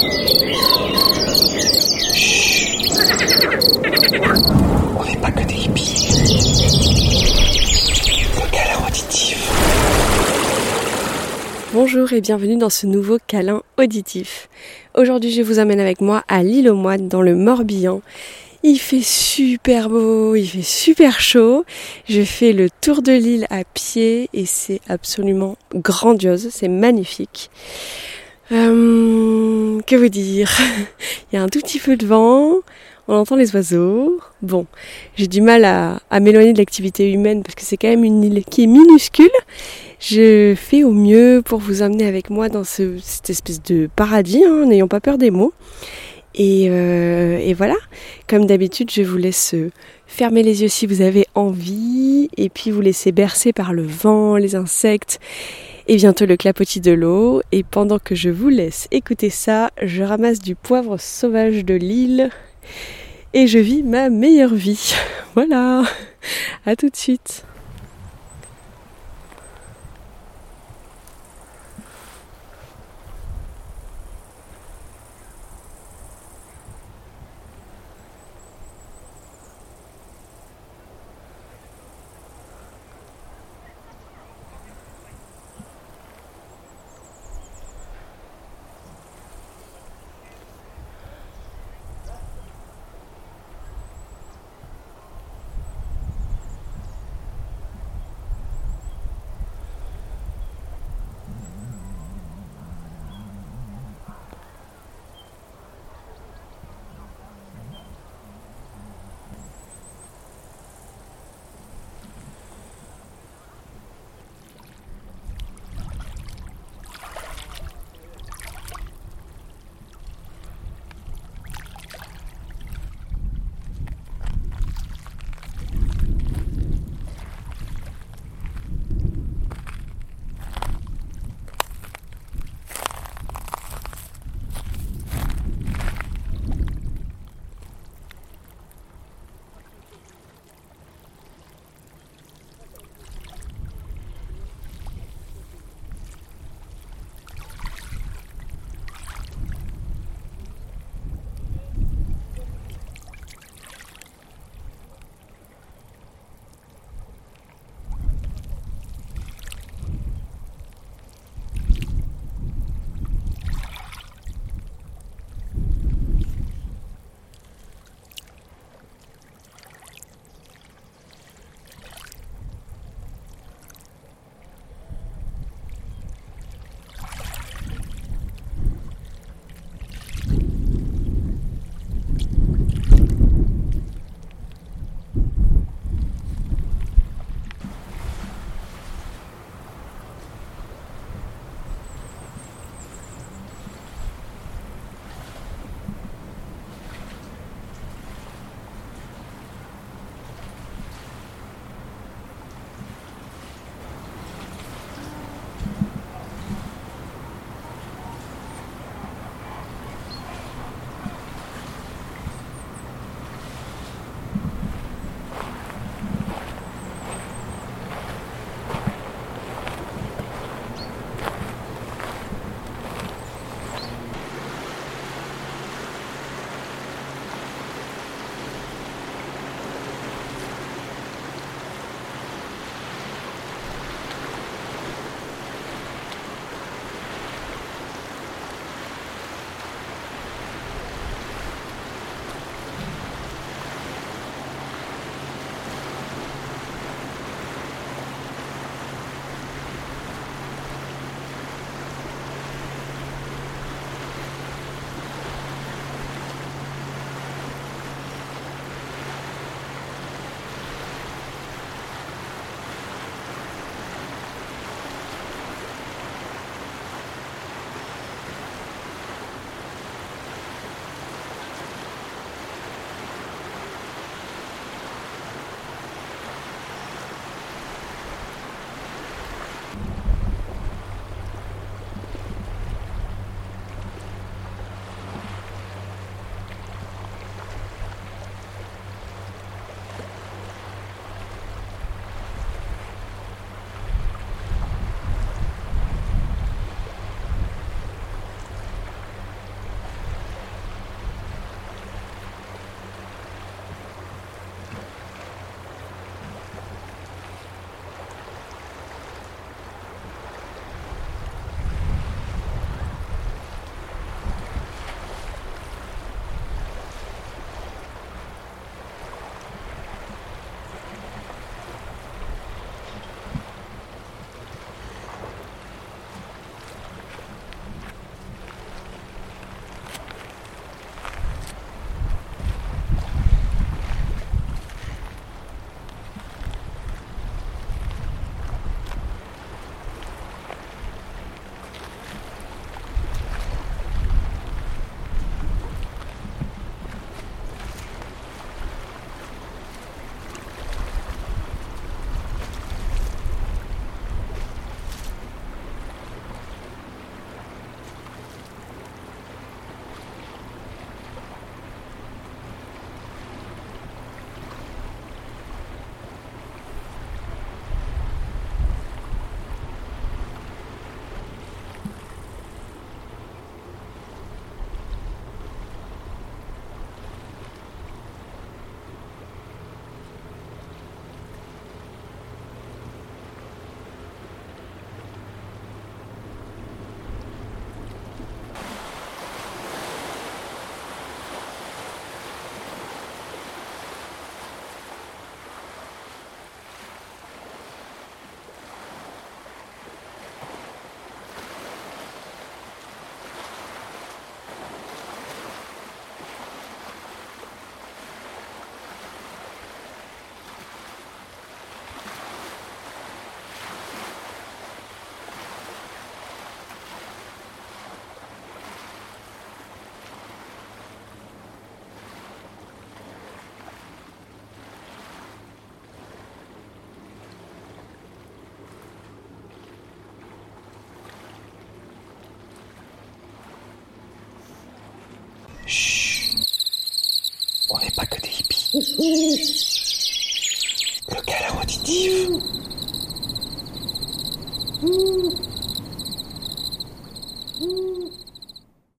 On n'est pas que des hippies. Câlin auditif. Bonjour et bienvenue dans ce nouveau câlin auditif. Aujourd'hui, je vous amène avec moi à l'île aux Moines dans le Morbihan. Il fait super beau, il fait super chaud. Je fais le tour de l'île à pied et c'est absolument grandiose, c'est magnifique. Euh, que vous dire? Il y a un tout petit peu de vent, on entend les oiseaux. Bon, j'ai du mal à, m'éloigner de l'activité humaine parce que c'est quand même une île qui est minuscule. Je fais au mieux pour vous emmener avec moi dans ce, cette espèce de paradis, hein, n'ayant pas peur des mots. Et, euh, et voilà, comme d'habitude, je vous laisse fermer les yeux si vous avez envie, et puis vous laisser bercer par le vent, les insectes, et bientôt le clapotis de l'eau. Et pendant que je vous laisse écouter ça, je ramasse du poivre sauvage de l'île, et je vis ma meilleure vie. Voilà, à tout de suite. Chut. On n'est pas que des hippies. Le câlin auditif.